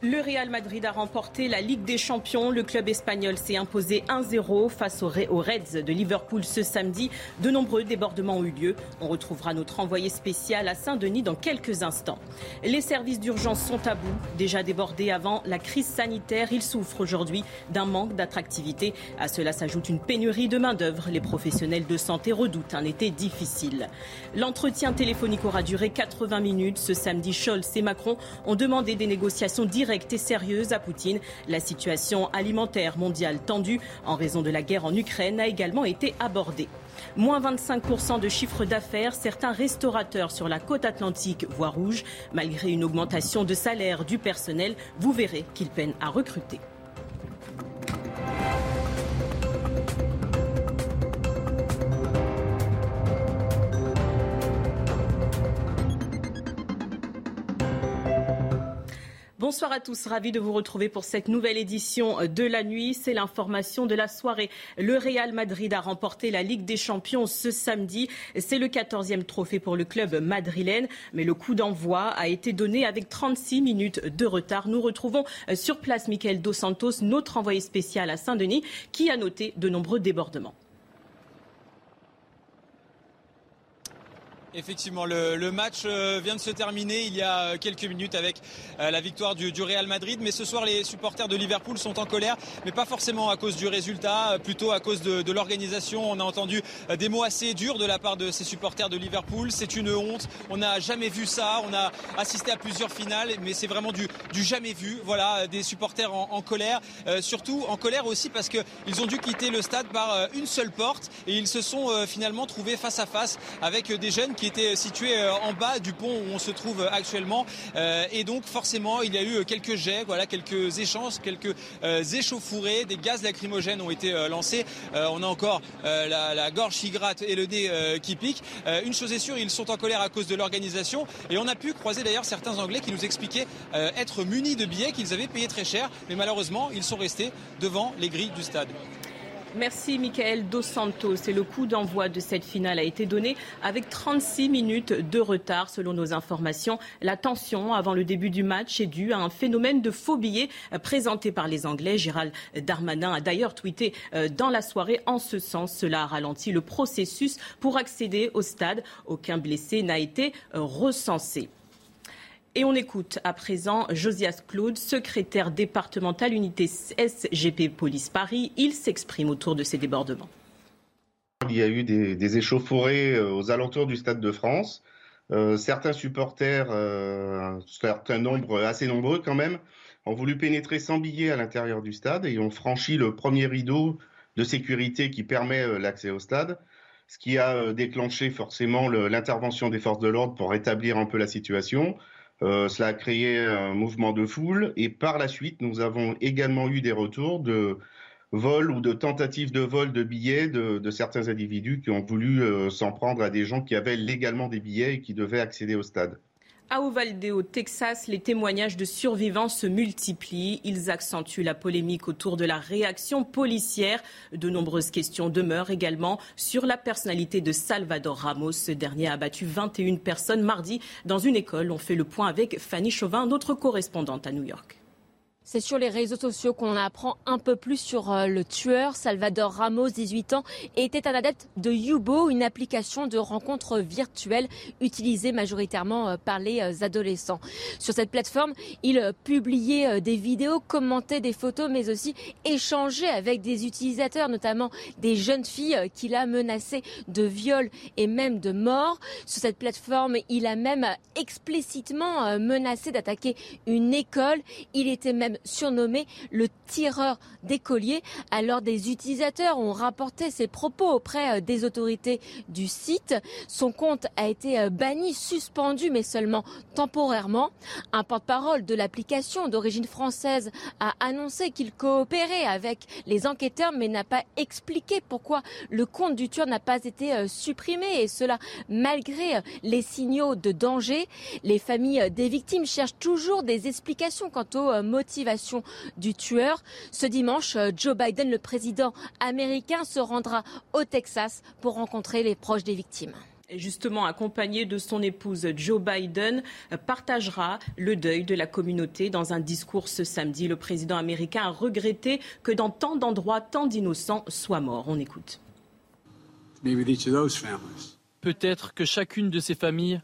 Le Real Madrid a remporté la Ligue des Champions. Le club espagnol s'est imposé 1-0 face aux Reds de Liverpool ce samedi. De nombreux débordements ont eu lieu. On retrouvera notre envoyé spécial à Saint-Denis dans quelques instants. Les services d'urgence sont à bout. Déjà débordés avant la crise sanitaire, ils souffrent aujourd'hui d'un manque d'attractivité. À cela s'ajoute une pénurie de main-d'œuvre. Les professionnels de santé redoutent un été difficile. L'entretien téléphonique aura duré 80 minutes. Ce samedi, Scholz et Macron ont demandé des négociations directes directe et sérieuse à Poutine. La situation alimentaire mondiale tendue en raison de la guerre en Ukraine a également été abordée. Moins 25% de chiffre d'affaires, certains restaurateurs sur la côte atlantique voient rouge. Malgré une augmentation de salaire du personnel, vous verrez qu'ils peinent à recruter. Bonsoir à tous, ravi de vous retrouver pour cette nouvelle édition de la nuit. C'est l'information de la soirée. Le Real Madrid a remporté la Ligue des Champions ce samedi. C'est le 14e trophée pour le club madrilène, mais le coup d'envoi a été donné avec 36 minutes de retard. Nous retrouvons sur place Michael Dos Santos, notre envoyé spécial à Saint-Denis, qui a noté de nombreux débordements. Effectivement, le, match euh, vient de se terminer il y a euh, quelques minutes avec euh, la victoire du, Real Madrid. Mais ce soir, les supporters de Liverpool sont en colère, mais pas forcément à cause du résultat, plutôt à cause de, l'organisation. On a entendu des mots assez durs de la part de ces supporters de Liverpool. C'est une honte. On n'a jamais vu ça. On a assisté à plusieurs finales, mais c'est vraiment du, jamais vu. Voilà, des supporters en, colère, surtout en colère aussi parce qu'ils ont dû quitter le stade par une seule porte et ils se sont finalement trouvés face à face avec des jeunes qui était situé euh, en bas du pont où on se trouve actuellement. Euh, et donc forcément, il y a eu quelques jets, voilà, quelques échanges, quelques euh, échauffourées, des gaz lacrymogènes ont été lancés. on a encore la, gorge qui gratte et le nez qui pique. une chose est sûre, ils sont en colère à cause de l'organisation. Et on a pu croiser d'ailleurs certains Anglais qui nous expliquaient être munis de billets qu'ils avaient payés très cher. Mais malheureusement, ils sont restés devant les grilles du stade. Merci Michael Dos Santos. Et le coup d'envoi de cette finale a été donné avec 36 minutes de retard selon nos informations. La tension avant le début du match est due à un phénomène de faux billets présenté par les Anglais. Gérald Darmanin a d'ailleurs tweeté euh, dans la soirée en ce sens. Cela a ralenti le processus pour accéder au stade. Aucun blessé n'a été euh, recensé. Et on écoute à présent Josias Claude, secrétaire départemental unité SGP Police Paris. Il s'exprime autour de ces débordements. Il y a eu des, échauffourées euh, aux alentours du Stade de France. Euh, certains supporters, euh, certains nombres assez nombreux quand même, ont voulu pénétrer sans billet à l'intérieur du stade et ont franchi le premier rideau de sécurité qui permet l'accès au stade, ce qui a déclenché forcément l'intervention des forces de l'ordre pour rétablir un peu la situation. Euh, cela a créé un mouvement de foule et par la suite, nous avons également eu des retours de vols ou de tentatives de vol de billets de, certains individus qui ont voulu euh, s'en prendre à des gens qui avaient légalement des billets et qui devaient accéder au stade. À Uvalde, au Texas, les témoignages de survivants se multiplient. Ils accentuent la polémique autour de la réaction policière. De nombreuses questions demeurent également sur la personnalité de Salvador Ramos. Ce dernier a abattu 21 personnes mardi dans une école. On fait le point avec Fanny Chauvin, notre correspondante à New York. C'est sur les réseaux sociaux qu'on apprend un peu plus sur euh, le tueur. Salvador Ramos, 18 ans, était un adepte de Yubo, une application de rencontre virtuelle utilisée majoritairement euh, par les euh, adolescents. Sur cette plateforme, il publiait des vidéos, commentait des photos, mais aussi échangeait avec des utilisateurs, notamment des jeunes filles qu'il a menacées de viol et même de mort. Sur cette plateforme, il a même explicitement menacé d'attaquer une école. Il était même surnommé le tireur d'écoliers. Alors des utilisateurs ont rapporté ses propos auprès des autorités du site. Son compte a été banni, suspendu, mais seulement temporairement. Un porte-parole de l'application d'origine française a annoncé qu'il coopérait avec les enquêteurs, mais n'a pas expliqué pourquoi le compte du tueur n'a pas été euh, supprimé, et cela malgré euh, les signaux de danger. Les familles des victimes cherchent toujours des explications quant aux euh, motivations du tueur. Ce dimanche, Joe Biden, le président américain, se rendra au Texas pour rencontrer les proches des victimes justement accompagné de son épouse Joe Biden, partagera le deuil de la communauté dans un discours ce samedi. Le président américain a regretté que dans tant d'endroits, tant d'innocents soient morts. On écoute. Peut-être que chacune de ces familles,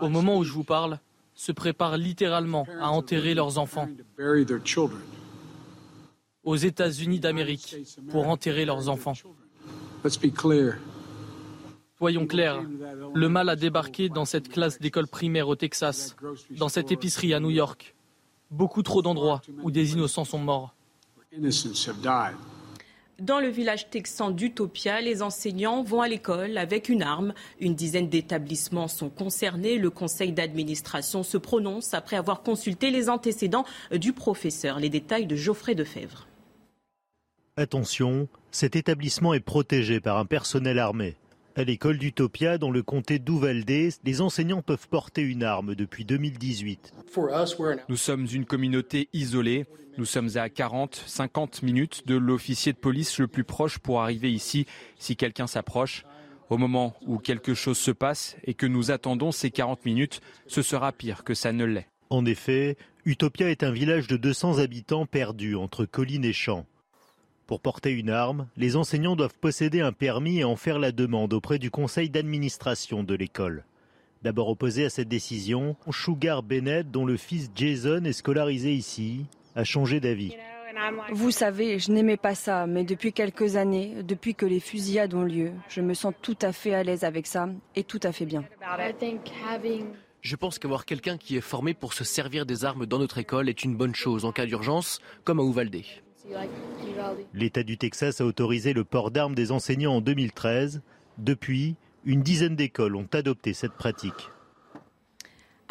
au moment où je vous parle, se prépare littéralement à enterrer leurs enfants aux États-Unis d'Amérique pour enterrer leurs enfants. Soyons clairs, le mal a débarqué dans cette classe d'école primaire au Texas, dans cette épicerie à New York. Beaucoup trop d'endroits où des innocents sont morts. Dans le village texan d'Utopia, les enseignants vont à l'école avec une arme. Une dizaine d'établissements sont concernés. Le conseil d'administration se prononce après avoir consulté les antécédents du professeur. Les détails de Geoffrey Defebvre. Attention, cet établissement est protégé par un personnel armé. À l'école d'Utopia, dans le comté d'Uvalde, les enseignants peuvent porter une arme depuis 2018. Nous sommes une communauté isolée. Nous sommes à 40, 50 minutes de l'officier de police le plus proche pour arriver ici si quelqu'un s'approche. Au moment où quelque chose se passe et que nous attendons ces 40 minutes, ce sera pire que ça ne l'est. En effet, Utopia est un village de 200 habitants perdu entre collines et champs. Pour porter une arme, les enseignants doivent posséder un permis et en faire la demande auprès du conseil d'administration de l'école. D'abord opposé à cette décision, Sugar Bennett, dont le fils Jason est scolarisé ici, a changé d'avis. Vous savez, je n'aimais pas ça, mais depuis quelques années, depuis que les fusillades ont lieu, je me sens tout à fait à l'aise avec ça et tout à fait bien. Je pense qu'avoir quelqu'un qui est formé pour se servir des armes dans notre école est une bonne chose en cas d'urgence, comme à Uvalde. L'État du Texas a autorisé le port d'armes des enseignants en 2013. Depuis, une dizaine d'écoles ont adopté cette pratique.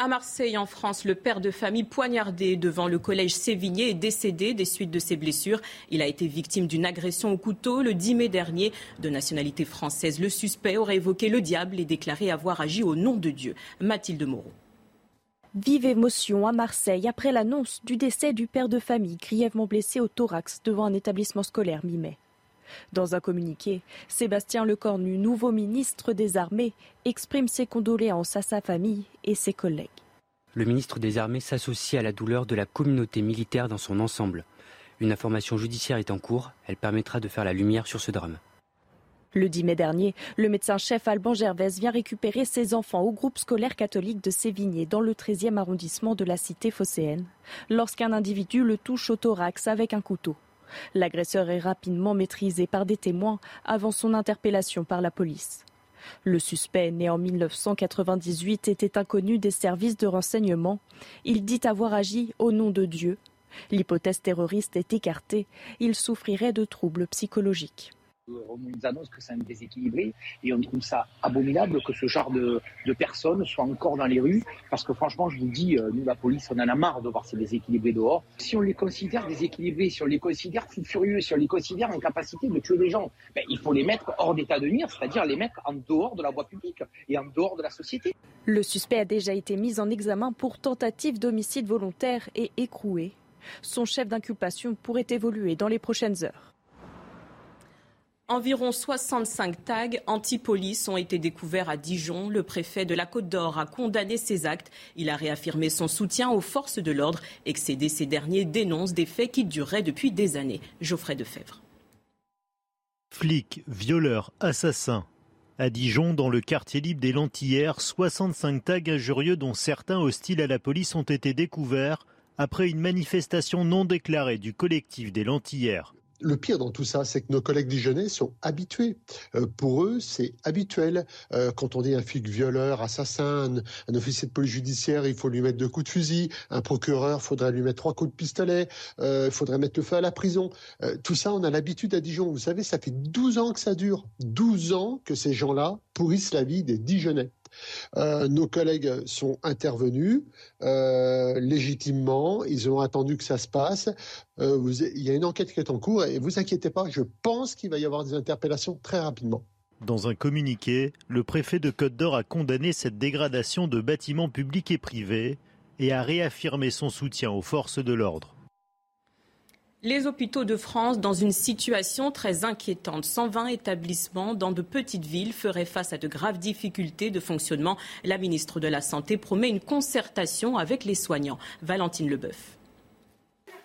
À Marseille, en France, le père de famille poignardé devant le collège Sévigné est décédé des suites de ses blessures. Il a été victime d'une agression au couteau le 10 mai dernier. De nationalité française, le suspect aurait évoqué le diable et déclaré avoir agi au nom de Dieu. Mathilde Moreau. Vive émotion à Marseille après l'annonce du décès du père de famille grièvement blessé au thorax devant un établissement scolaire mi-mai. Dans un communiqué, Sébastien Lecornu, nouveau ministre des Armées, exprime ses condoléances à sa famille et ses collègues. Le ministre des Armées s'associe à la douleur de la communauté militaire dans son ensemble. Une information judiciaire est en cours, elle permettra de faire la lumière sur ce drame. Le 10 mai dernier, le médecin-chef Alban Gervais vient récupérer ses enfants au groupe scolaire catholique de Sévigné dans le 13e arrondissement de la cité phocéenne lorsqu'un individu le touche au thorax avec un couteau. L'agresseur est rapidement maîtrisé par des témoins avant son interpellation par la police. Le suspect, né en 1998, était inconnu des services de renseignement. Il dit avoir agi au nom de Dieu. L'hypothèse terroriste est écartée. Il souffrirait de troubles psychologiques on nous annonce que c'est un déséquilibré et on trouve ça abominable que ce genre de, personnes soient encore dans les rues parce que franchement je vous dis euh, nous la police on en a marre de voir ces déséquilibrés dehors. Si on les considère déséquilibrés si on les considère fous furieux si on les considère en capacité de tuer des gens ben, il faut les mettre hors d'état de nuire c'est-à-dire les mettre en dehors de la voie publique et en dehors de la société. Le suspect a déjà été mis en examen pour tentative d'homicide volontaire et écroué. Son chef d'inculpation pourrait évoluer dans les prochaines heures Environ 65 tags anti-police ont été découverts à Dijon. Le préfet de la Côte d'Or a condamné ces actes. Il a réaffirmé son soutien aux forces de l'ordre. Excédé, ces derniers dénoncent des faits qui dureraient depuis des années. Geoffrey Defebvre. Flics, violeurs, assassins. À Dijon, dans le quartier libre des Lentillères, 65 tags injurieux dont certains hostiles à la police ont été découverts après une manifestation non déclarée du collectif des Lentillères. Le pire dans tout ça, c'est que nos collègues dijonnais sont habitués. Euh, pour eux, c'est habituel. Euh, quand on dit un flic violeur, assassin, un, officier de police judiciaire, il faut lui mettre deux coups de fusil. Un procureur, faudrait lui mettre trois coups de pistolet. Euh, il faudrait mettre le feu à la prison. tout ça, on a l'habitude à Dijon. Vous savez, ça fait 12 ans que ça dure. 12 ans que ces gens-là pourrissent la vie des Dijonnais. Euh, nos collègues sont intervenus euh, légitimement, ils ont attendu que ça se passe. Euh, il y a une enquête qui est en cours et vous inquiétez pas, je pense qu'il va y avoir des interpellations très rapidement. Dans un communiqué, le préfet de Côte d'Or a condamné cette dégradation de bâtiments publics et privés et a réaffirmé son soutien aux forces de l'ordre. Les hôpitaux de France dans une situation très inquiétante. 120 établissements dans de petites villes feraient face à de graves difficultés de fonctionnement. La ministre de la Santé promet une concertation avec les soignants. Valentine Leboeuf.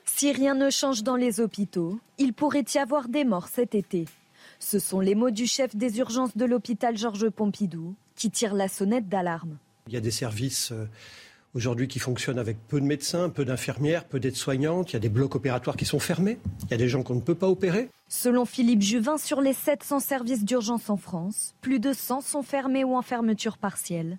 Si rien ne change dans les hôpitaux, il pourrait y avoir des morts cet été. Ce sont les mots du chef des urgences de l'hôpital Georges Pompidou qui tire la sonnette d'alarme. Il y a des services euh, aujourd'hui qui fonctionne avec peu de médecins, peu d'infirmières, peu d'aides-soignantes. Il y a des blocs opératoires qui sont fermés. Il y a des gens qu'on ne peut pas opérer. Selon Philippe Juvin, sur les 700 services d'urgence en France, plus de 100 sont fermés ou en fermeture partielle.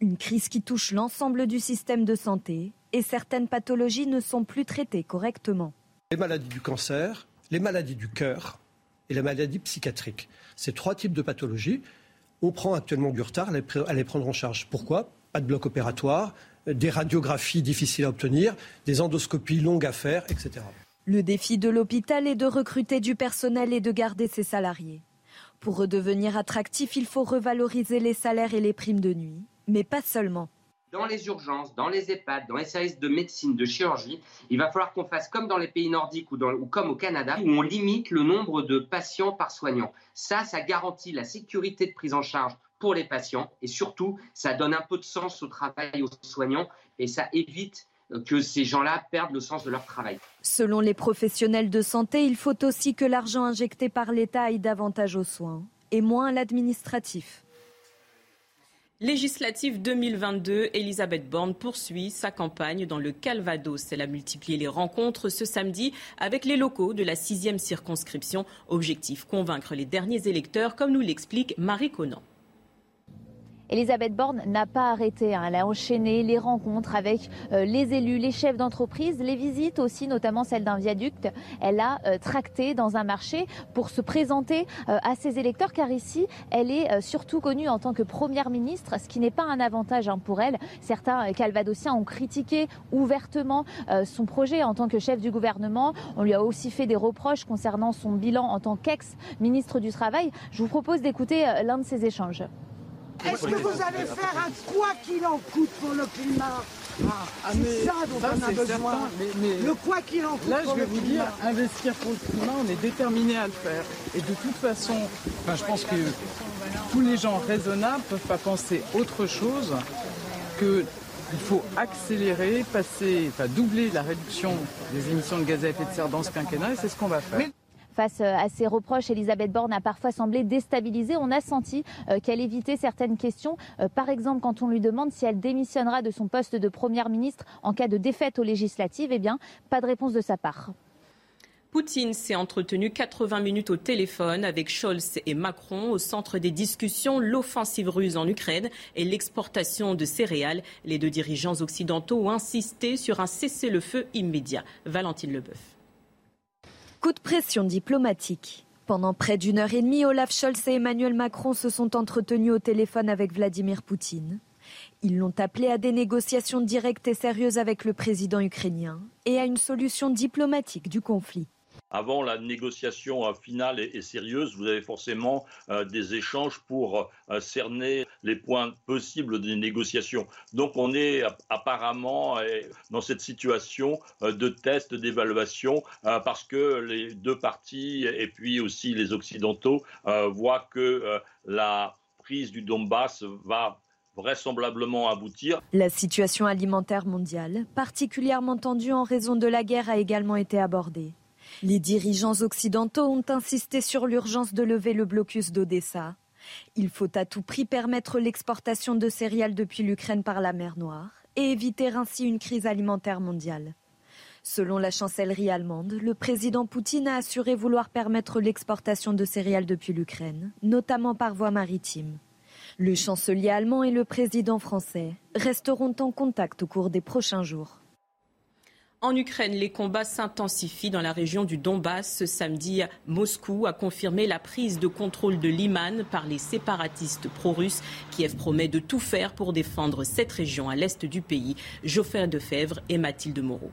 Une crise qui touche l'ensemble du système de santé et certaines pathologies ne sont plus traitées correctement. Les maladies du cancer, les maladies du cœur et les maladies psychiatriques. Ces trois types de pathologies, on prend actuellement du retard à les prendre en charge. Pourquoi? Pas de bloc opératoire, des radiographies difficiles à obtenir, des endoscopies longues à faire, etc. Le défi de l'hôpital est de recruter du personnel et de garder ses salariés. Pour redevenir attractif, il faut revaloriser les salaires et les primes de nuit, mais pas seulement. Dans les urgences, dans les EHPAD, dans les services de médecine, de chirurgie, il va falloir qu'on fasse comme dans les pays nordiques ou, ou comme au Canada, où on limite le nombre de patients par soignant. Ça, ça garantit la sécurité de prise en charge pour les patients et surtout, ça donne un peu de sens au travail aux soignants et ça évite euh, que ces gens-là perdent le sens de leur travail. Selon les professionnels de santé, il faut aussi que l'argent injecté par l'État aille davantage aux soins et moins à l'administratif. Législative 2022, Elisabeth Borne poursuit sa campagne dans le Calvados. Elle a multiplié les rencontres ce samedi avec les locaux de la sixième circonscription. Objectif convaincre les derniers électeurs, comme nous l'explique Marie Conan. Elisabeth Borne n'a pas arrêté. Hein. Elle a enchaîné les rencontres avec euh, les élus, les chefs d'entreprise, les visites aussi, notamment celle d'un viaduc. Elle a euh, tracté dans un marché pour se présenter euh, à ses électeurs, car ici, elle est surtout connue en tant que première ministre, ce qui n'est pas un avantage hein, pour elle. Certains calvadosiens ont critiqué ouvertement son projet en tant que chef du gouvernement. On lui a aussi fait des reproches concernant son bilan en tant qu'ex-ministre du Travail. Je vous propose d'écouter l'un de ces échanges. Est-ce que vous allez faire un quoi qu'il en coûte pour le climat ah, ah c'est ça dont on a besoin. le quoi qu'il en coûte. Là, je vais vous dire, investir pour le climat, on est déterminé à le faire. Et de toute façon, enfin, je pense que tous les gens raisonnables ne peuvent pas penser autre chose que il faut accélérer, passer, enfin doubler la réduction des émissions de gaz à effet de serre dans ce quinquennat et c'est ce qu'on va faire. Face euh, à ces reproches, Elisabeth Borne a parfois semblé déstabilisée. On a senti euh, qu'elle évitait certaines questions. Euh, par exemple, quand on lui demande si elle démissionnera de son poste de première ministre en cas de défaite aux législatives, eh bien, pas de réponse de sa part. Poutine s'est entretenu 80 minutes au téléphone avec Scholz et Macron au centre des discussions l'offensive russe en Ukraine et l'exportation de céréales. Les deux dirigeants occidentaux ont insisté sur un cessez-le-feu immédiat. Valentine Leboeuf. Coup de pression diplomatique. Pendant près d'une heure et demie, Olaf Scholz et Emmanuel Macron se sont entretenus au téléphone avec Vladimir Poutine. Ils l'ont appelé à des négociations directes et sérieuses avec le président ukrainien et à une solution diplomatique du conflit avant la négociation euh, finale et, sérieuse, vous avez forcément euh, des échanges pour euh, cerner les points possibles des négociations. Donc on est apparemment dans cette situation de test, d'évaluation, parce que les deux parties et puis aussi les Occidentaux voient que la prise du Donbass va vraisemblablement aboutir. La situation alimentaire mondiale, particulièrement tendue en raison de la guerre, a également été abordée. Les dirigeants occidentaux ont insisté sur l'urgence de lever le blocus d'Odessa. Il faut à tout prix permettre l'exportation de céréales depuis l'Ukraine par la mer Noire et éviter ainsi une crise alimentaire mondiale. Selon la chancellerie allemande, le président Poutine a assuré vouloir permettre l'exportation de céréales depuis l'Ukraine, notamment par voie maritime. Le chancelier allemand et le président français resteront en contact au cours des prochains jours. En Ukraine, les combats s'intensifient dans la région du Donbass. Ce samedi, Moscou a confirmé la prise de contrôle de Liman par les séparatistes pro-russes. Kiev promet de tout faire pour défendre cette région à l'est du pays. Geoffrey Defebvre et Mathilde Moreau.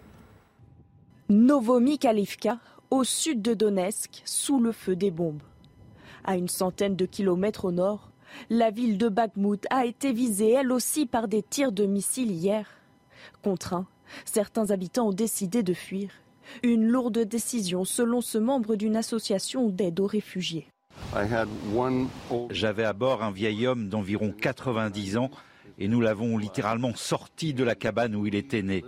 Novomikalivka, au sud de Donetsk, sous le feu des bombes. À une centaine de kilomètres au nord, la ville de Bakhmut a été visée elle aussi par des tirs de missiles hier. Contraints, certains habitants ont décidé de fuir. Une lourde décision selon ce membre d'une association d'aide aux réfugiés. J'avais à bord un vieil homme d'environ 90 ans et nous l'avons littéralement sorti de la cabane où il était né.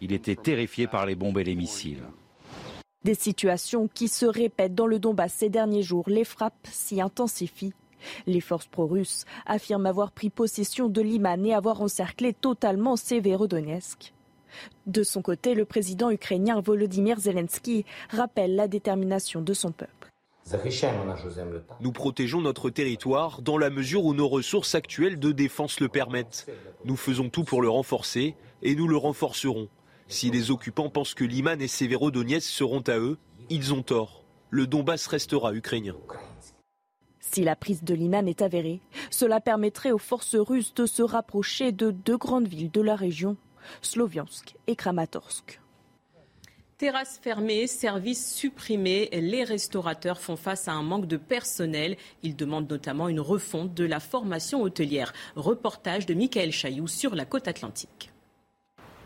Il était terrifié par les bombes et les missiles. Des situations qui se répètent dans le Donbass ces derniers jours. Les frappes s'y intensifient. Les forces pro-russes affirment avoir pris possession de Liman et avoir encerclé totalement Severodonetsk. De son côté, le président ukrainien Volodymyr Zelensky rappelle la détermination de son peuple. Nous protégeons notre territoire dans la mesure où nos ressources actuelles de défense le permettent. Nous faisons tout pour le renforcer et nous le renforcerons. Si les occupants pensent que Liman et Severodonetsk seront à eux, ils ont tort. Le Donbass restera ukrainien. Si la prise de Liman est avérée, cela permettrait aux forces russes de se rapprocher de deux grandes villes de la région, Sloviansk et Kramatorsk. Terrasses fermées, services supprimés, les restaurateurs font face à un manque de personnel. Ils demandent notamment une refonte de la formation hôtelière. Reportage de Michael Chailloux sur la côte atlantique.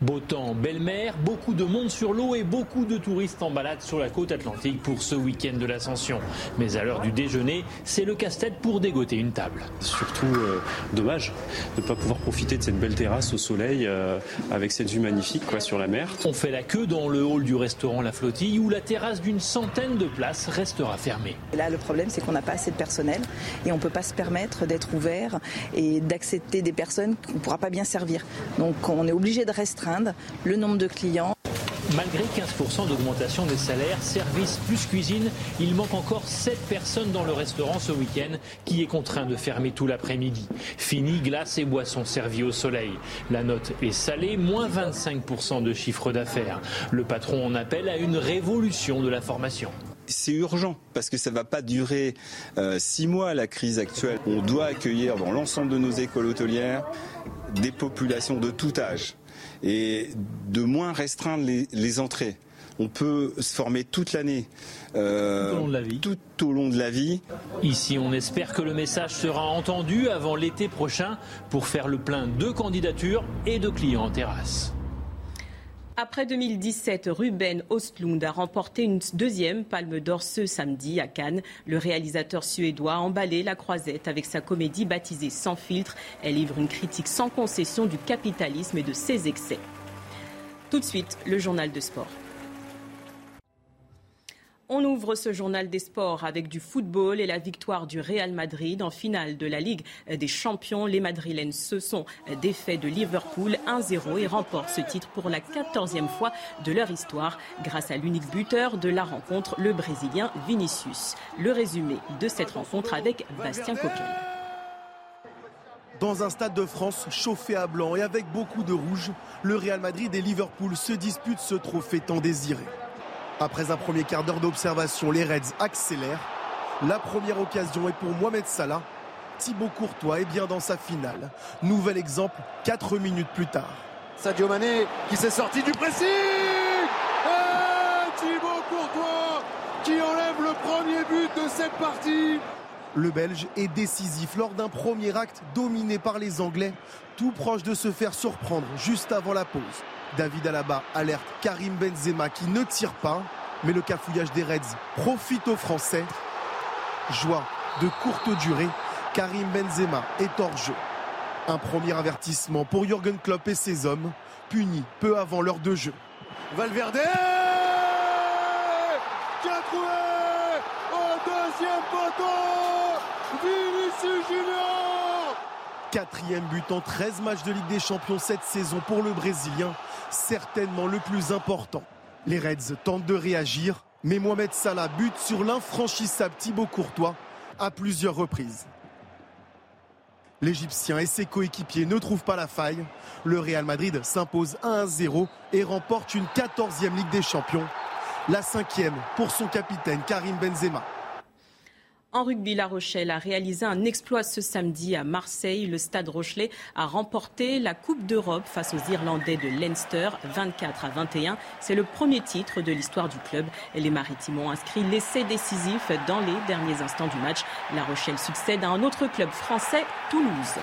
Beau temps, belle mer, beaucoup de monde sur l'eau et beaucoup de touristes en balade sur la côte atlantique pour ce week-end de l'ascension. Mais à l'heure du déjeuner, c'est le casse-tête pour dégoter une table. Surtout euh, dommage de ne pas pouvoir profiter de cette belle terrasse au soleil euh, avec cette vue magnifique quoi, sur la mer. On fait la queue dans le hall du restaurant La Flottille où la terrasse d'une centaine de places restera fermée. Là, le problème, c'est qu'on n'a pas assez de personnel et on ne peut pas se permettre d'être ouvert et d'accepter des personnes qu'on ne pourra pas bien servir. Donc on est obligé de restreindre le nombre de clients. Malgré 15% d'augmentation des salaires, service plus cuisine, il manque encore 7 personnes dans le restaurant ce week-end qui est contraint de fermer tout l'après-midi. Fini glace et boissons servies au soleil. La note est salée, moins 25% de chiffre d'affaires. Le patron en appelle à une révolution de la formation c'est urgent parce que ça ne va pas durer euh, six mois la crise actuelle. On doit accueillir dans l'ensemble de nos écoles hôtelières des populations de tout âge et de moins restreindre les, entrées. On peut se former toute l'année. Euh, tout au long de la vie. Tout au long de la vie. Ici, on espère que le message sera entendu avant l'été prochain pour faire le plein de candidatures et de clients en terrasse. Après 2017, Ruben Ostlund a remporté une deuxième palme d'or ce samedi à Cannes. Le réalisateur suédois a emballé la croisette avec sa comédie baptisée Sans filtre. Elle livre une critique sans concession du capitalisme et de ses excès. Tout de suite, le journal de sport. On ouvre ce journal des sports avec du football et la victoire du Real Madrid en finale de la Ligue des Champions. Les Madrilènes se sont défaits de Liverpool 1-0 et remportent ce titre pour la quatorzième fois de leur histoire grâce à l'unique buteur de la rencontre, le Brésilien Vinicius. Le résumé de cette rencontre avec Bastien Coquel. Dans un stade de France chauffé à blanc et avec beaucoup de rouge, le Real Madrid et Liverpool se disputent ce trophée tant désiré. Après un premier quart d'heure d'observation, les Reds accélèrent. La première occasion est pour Mohamed Salah. Thibaut Courtois est bien dans sa finale. Nouvel exemple, 4 minutes plus tard. Sadio Mané qui s'est sorti du pressing Et Thibaut Courtois qui enlève le premier but de cette partie le Belge est décisif lors d'un premier acte dominé par les Anglais, tout proche de se faire surprendre juste avant la pause. David Alaba alerte Karim Benzema qui ne tire pas, mais le cafouillage des Reds profite aux Français. Joie de courte durée, Karim Benzema est hors jeu. Un premier avertissement pour Jürgen Klopp et ses hommes, punis peu avant l'heure de jeu. Valverde qui a trouvé au deuxième poteau Vinicius Junior Quatrième but en 13 matchs de Ligue des Champions cette saison pour le Brésilien certainement le plus important. Les Reds tentent de réagir, mais Mohamed Salah bute sur l'infranchissable Thibaut Courtois à plusieurs reprises. L'Égyptien et ses coéquipiers ne trouvent pas la faille. Le Real Madrid s'impose 1-0 et remporte une 14e Ligue des Champions. La cinquième pour son capitaine Karim Benzema. En rugby, La Rochelle a réalisé un exploit ce samedi à Marseille. Le Stade Rochelet a remporté la Coupe d'Europe face aux Irlandais de Leinster, 24 à 21. C'est le premier titre de l'histoire du club. Les Maritimes ont inscrit l'essai décisif dans les derniers instants du match. La Rochelle succède à un autre club français, Toulouse.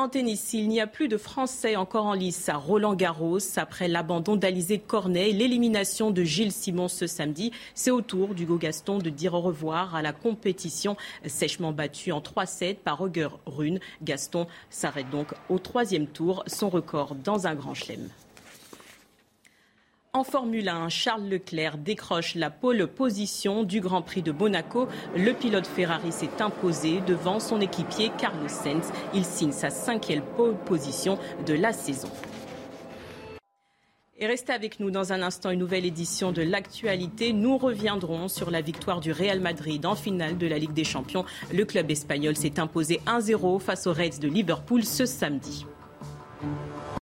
En tennis, il n'y a plus de Français encore en lice à Roland Garros. Après l'abandon d'Alizé Cornet et l'élimination de Gilles Simon ce samedi, c'est au tour d'Hugo Gaston de dire au revoir à la compétition. Sèchement battu en 3-7 par Roger Rune, Gaston s'arrête donc au troisième tour, son record dans un grand chelem. En Formule 1, Charles Leclerc décroche la pole position du Grand Prix de Monaco. Le pilote Ferrari s'est imposé devant son équipier Carlos Sainz. Il signe sa cinquième pole position de la saison. Et restez avec nous dans un instant, une nouvelle édition de l'actualité. Nous reviendrons sur la victoire du Real Madrid en finale de la Ligue des Champions. Le club espagnol s'est imposé 1-0 face aux Reds de Liverpool ce samedi.